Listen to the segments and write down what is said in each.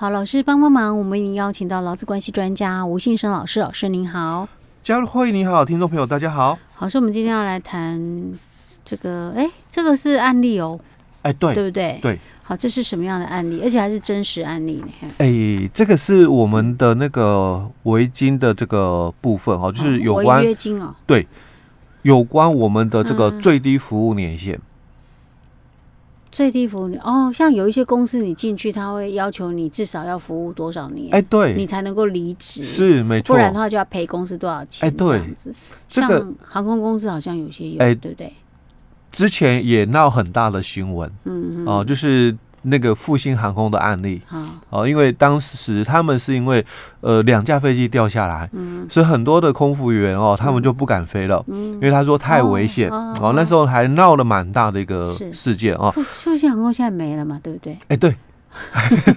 好，老师帮帮忙，我们已经邀请到劳资关系专家吴信生老师，老师您好。嘉入会议你好，听众朋友大家好。好，所以我们今天要来谈这个，哎，这个是案例哦，哎，对，对不对？对。好，这是什么样的案例？而且还是真实案例呢？哎，这个是我们的那个违金的这个部分哈，就是有关违约金哦，对，有关我们的这个最低服务年限。嗯最低服务哦，像有一些公司你进去，他会要求你至少要服务多少年，哎，对，你才能够离职，是没错，不然的话就要赔公司多少钱，哎，对，这样子。像航空公司好像有些有，哎，对不对？之前也闹很大的新闻，嗯哦，就是。那个复兴航空的案例，哦，因为当时他们是因为呃两架飞机掉下来，嗯，所以很多的空服员哦，他们就不敢飞了，嗯，因为他说太危险，哦，那时候还闹了蛮大的一个事件哦。复兴航空现在没了嘛，对不对？哎，对，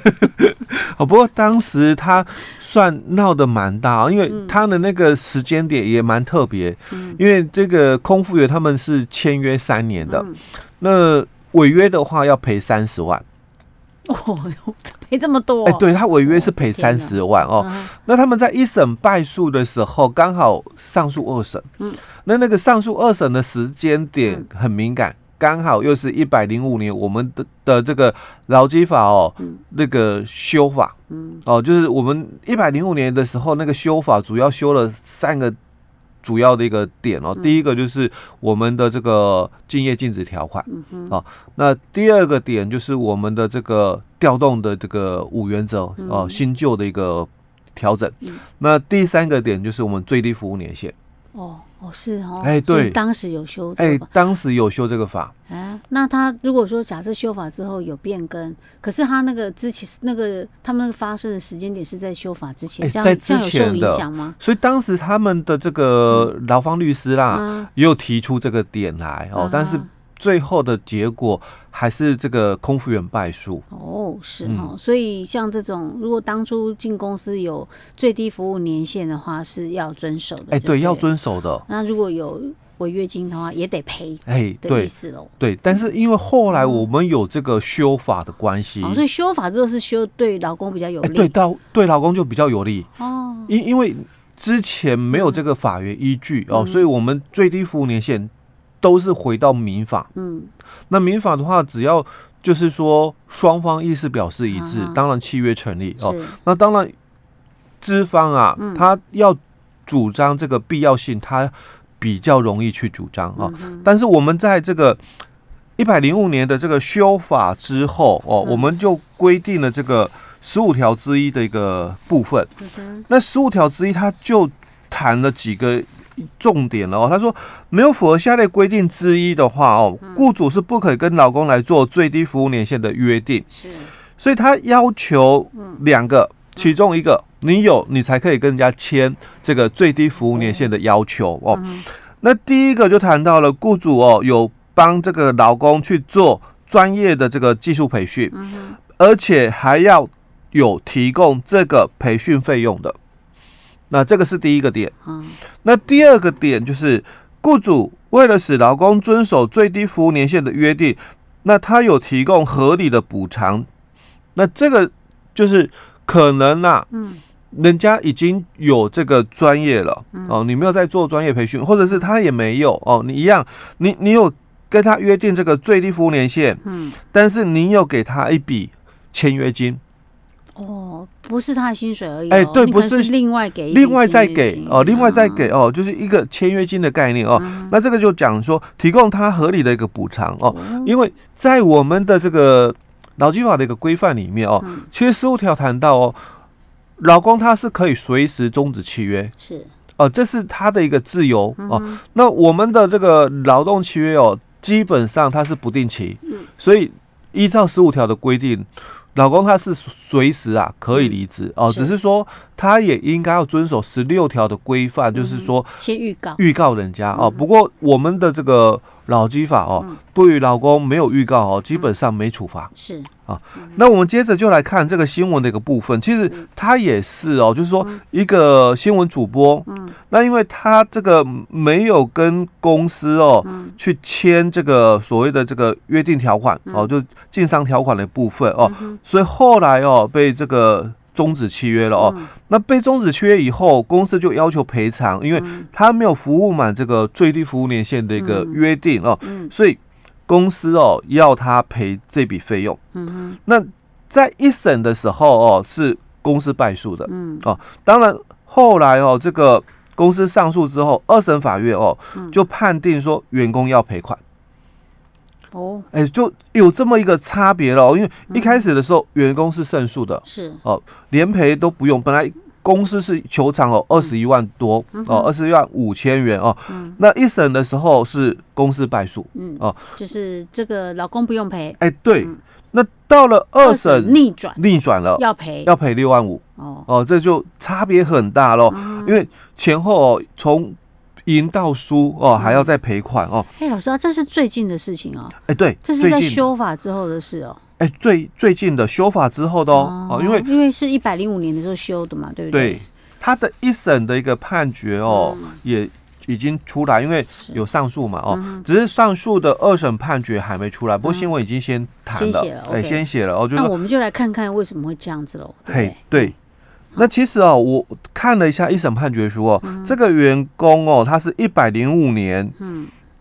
哦，不过当时他算闹得蛮大，因为他的那个时间点也蛮特别，因为这个空服员他们是签约三年的，那违约的话要赔三十万。哦哟，赔这么多！哎，对他违约是赔三十万哦。那他们在一审败诉的时候，刚好上诉二审。嗯，那那个上诉二审的时间点很敏感，刚好又是一百零五年我们的的这个劳基法哦，那个修法。嗯，哦，就是我们一百零五年的时候，那个修法主要修了三个。主要的一个点哦，第一个就是我们的这个竞业禁止条款，啊，那第二个点就是我们的这个调动的这个五原则哦，新旧的一个调整，那第三个点就是我们最低服务年限。哦哦是哦，哎对，当时有修，哎当时有修这个法，啊，那他如果说假设修法之后有变更，可是他那个之前那个他们那个发生的时间点是在修法之前，在之前的，所以当时他们的这个劳方律师啦，也有提出这个点来哦，但是。最后的结果还是这个空服员败诉。哦，是哦，嗯、所以像这种如果当初进公司有最低服务年限的话，是要遵守的。哎，对，要遵守的。那如果有违约金的话，也得赔。哎，对，对，但是因为后来我们有这个修法的关系，哦，所以修法之后是修对老公比较有利，对，到对老公就比较有利哦。因因为之前没有这个法源依据哦，所以我们最低服务年限。都是回到民法，嗯，那民法的话，只要就是说双方意思表示一致，当然契约成立哦。那当然资方啊，他要主张这个必要性，他比较容易去主张啊。但是我们在这个一百零五年的这个修法之后哦，我们就规定了这个十五条之一的一个部分。那十五条之一，它就谈了几个。重点了哦，他说没有符合下列规定之一的话哦，雇主是不可以跟劳工来做最低服务年限的约定。是，所以他要求两个，其中一个你有，你才可以跟人家签这个最低服务年限的要求哦。那第一个就谈到了雇主哦，有帮这个劳工去做专业的这个技术培训，而且还要有提供这个培训费用的。那这个是第一个点，嗯，那第二个点就是，雇主为了使劳工遵守最低服务年限的约定，那他有提供合理的补偿，那这个就是可能啊，嗯，人家已经有这个专业了，哦，你没有在做专业培训，或者是他也没有哦，你一样，你你有跟他约定这个最低服务年限，嗯，但是你有给他一笔签约金。哦，不是他的薪水而已，哎，对，不是另外给，另外再给哦，另外再给哦，就是一个签约金的概念哦。那这个就讲说，提供他合理的一个补偿哦，因为在我们的这个劳基法的一个规范里面哦，其实十五条谈到哦，劳工他是可以随时终止契约，是。哦，这是他的一个自由哦。那我们的这个劳动契约哦，基本上它是不定期，所以依照十五条的规定。劳工他是随时啊可以离职。哦，只是说他也应该要遵守十六条的规范，就是说先预告。预告人家哦。不过我们的这个劳基法哦，对于劳工没有预告哦，基本上没处罚。是。啊，那我们接着就来看这个新闻的一个部分。其实他也是哦，就是说一个新闻主播，嗯，那因为他这个没有跟公司哦去签这个所谓的这个约定条款哦，就经商条款的部分哦，所以后来哦被这个。终止契约了哦，嗯、那被终止契约以后，公司就要求赔偿，因为他没有服务满这个最低服务年限的一个约定哦，所以公司哦要他赔这笔费用。那在一审的时候哦，是公司败诉的。嗯。哦，当然后来哦，这个公司上诉之后，二审法院哦就判定说员工要赔款。哦，哎，就有这么一个差别了，因为一开始的时候，员工是胜诉的，是哦，连赔都不用。本来公司是求偿哦，二十一万多哦，二十一万五千元哦。那一审的时候是公司败诉，嗯哦，就是这个老公不用赔。哎，对，那到了二审逆转逆转了，要赔要赔六万五。哦哦，这就差别很大喽，因为前后哦从。赢到输哦，还要再赔款哦。哎，老师啊，这是最近的事情哦。哎，对，这是在修法之后的事哦。哎，最最近的修法之后的哦，哦，因为因为是一百零五年的时候修的嘛，对不对？对，他的一审的一个判决哦，也已经出来，因为有上诉嘛哦，只是上诉的二审判决还没出来。不过新闻已经先谈了，哎，先写了哦。就那我们就来看看为什么会这样子喽。嘿，对。那其实哦，我看了一下一审判决书哦，嗯、这个员工哦，他是一百零五年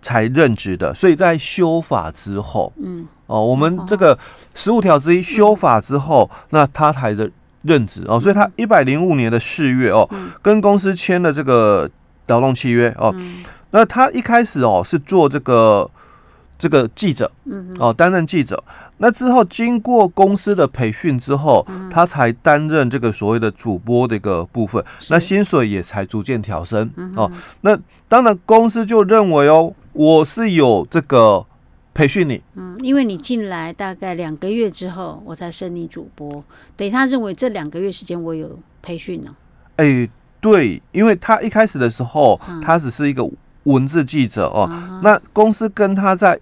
才任职的，嗯、所以在修法之后，嗯，哦，我们这个十五条之一修法之后，嗯、那他才的任职哦，所以他一百零五年的四月哦，嗯、跟公司签了这个劳动契约哦，嗯、那他一开始哦是做这个。这个记者，嗯，哦，担任记者，那之后经过公司的培训之后，他才担任这个所谓的主播的一个部分，那薪水也才逐渐调升，哦，那当然公司就认为哦，我是有这个培训你，嗯，因为你进来大概两个月之后，我才升你主播，等于他认为这两个月时间我有培训呢，哎，对，因为他一开始的时候，他只是一个文字记者哦，那公司跟他在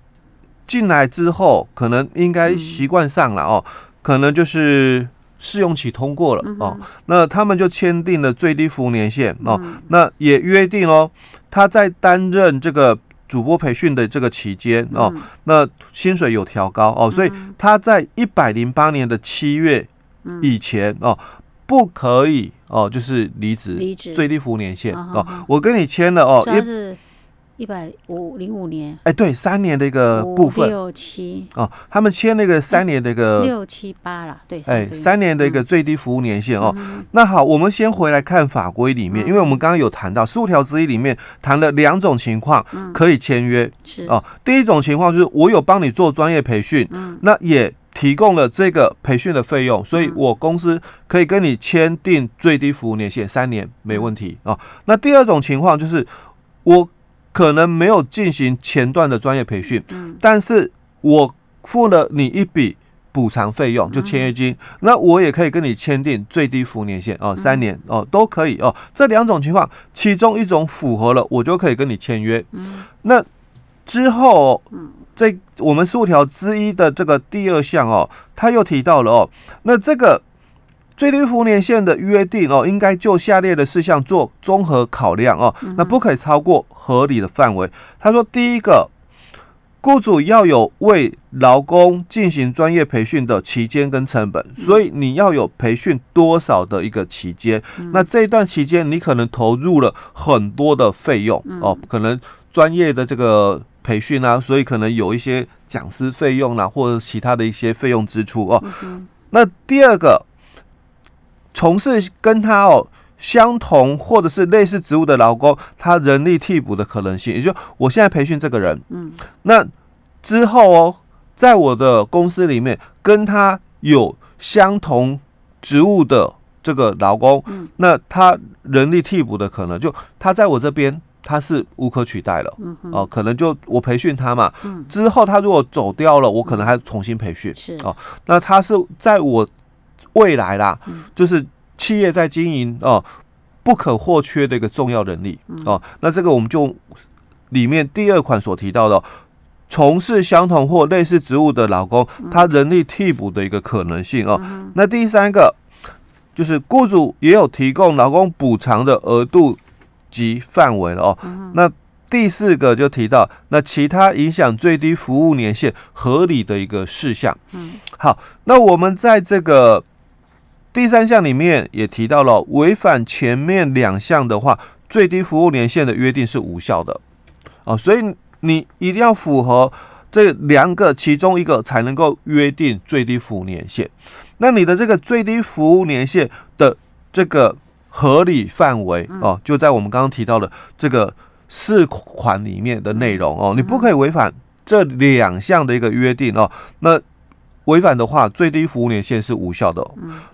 进来之后，可能应该习惯上了哦，可能就是试用期通过了哦，那他们就签订了最低服务年限哦，那也约定哦，他在担任这个主播培训的这个期间哦，那薪水有调高哦，所以他在一百零八年的七月以前哦，不可以哦，就是离职，离职。最低服务年限哦，我跟你签了哦，一百五零五年，哎，对，三年的一个部分，六七。哦，他们签那个三年的一个六七八啦，对，哎，三年的一个最低服务年限哦。那好，我们先回来看法规里面，因为我们刚刚有谈到十五条之一里面谈了两种情况可以签约，是。哦。第一种情况就是我有帮你做专业培训，那也提供了这个培训的费用，所以我公司可以跟你签订最低服务年限三年，没问题哦。那第二种情况就是我。可能没有进行前段的专业培训，嗯，但是我付了你一笔补偿费用，就签约金，嗯、那我也可以跟你签订最低服务年限哦，三年哦，都可以哦。这两种情况，其中一种符合了，我就可以跟你签约。嗯，那之后，嗯，这我们十五条之一的这个第二项哦，他又提到了哦，那这个。最低服务年限的约定哦，应该就下列的事项做综合考量哦，那不可以超过合理的范围。他说，第一个，雇主要有为劳工进行专业培训的期间跟成本，所以你要有培训多少的一个期间。那这一段期间，你可能投入了很多的费用哦，可能专业的这个培训啊，所以可能有一些讲师费用啦，或者其他的一些费用支出哦。那第二个。从事跟他哦相同或者是类似职务的劳工，他人力替补的可能性，也就我现在培训这个人，嗯，那之后哦，在我的公司里面跟他有相同职务的这个劳工，嗯，那他人力替补的可能就他在我这边他是无可取代了，哦，可能就我培训他嘛，嗯，之后他如果走掉了，我可能还重新培训，是。哦，那他是在我。未来啦，就是企业在经营哦，不可或缺的一个重要能力哦。那这个我们就里面第二款所提到的，从事相同或类似职务的劳工，他人力替补的一个可能性哦。那第三个就是雇主也有提供劳工补偿的额度及范围了哦。那第四个就提到那其他影响最低服务年限合理的一个事项。嗯好，那我们在这个第三项里面也提到了，违反前面两项的话，最低服务年限的约定是无效的啊，所以。你一定要符合这两个其中一个才能够约定最低服务年限。那你的这个最低服务年限的这个合理范围哦，就在我们刚刚提到的这个四款里面的内容哦，你不可以违反这两项的一个约定哦。那违反的话，最低服务年限是无效的。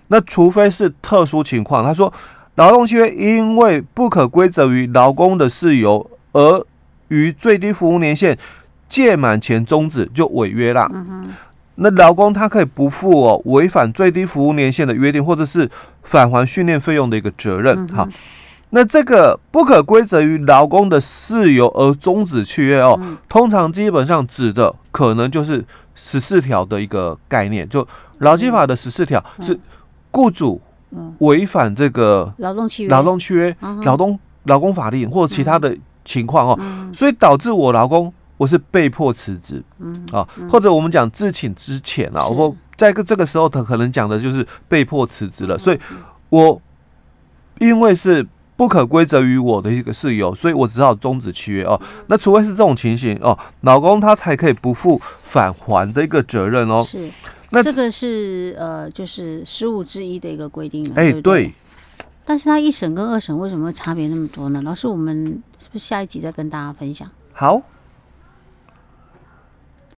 那除非是特殊情况，他说劳动契约因为不可归责于劳工的事由而。于最低服务年限届满前终止就违约啦。那劳工他可以不负哦违反最低服务年限的约定，或者是返还训练费用的一个责任。好，那这个不可归责于劳工的事由而终止契约哦，通常基本上指的可能就是十四条的一个概念，就劳基法的十四条是雇主违反这个劳动契约、劳动契约、劳动劳工法令或者其他的。情况哦，所以导致我劳工我是被迫辞职，嗯。啊，或者我们讲自请之前啊，我在个这个时候他可能讲的就是被迫辞职了，所以我因为是不可归责于我的一个事由，所以我只好终止契约哦。那除非是这种情形哦，老公他才可以不负返还的一个责任哦。是，那这个是呃，就是十五之一的一个规定。哎，对。但是他一审跟二审为什么会差别那么多呢？老师，我们是不是下一集再跟大家分享？好。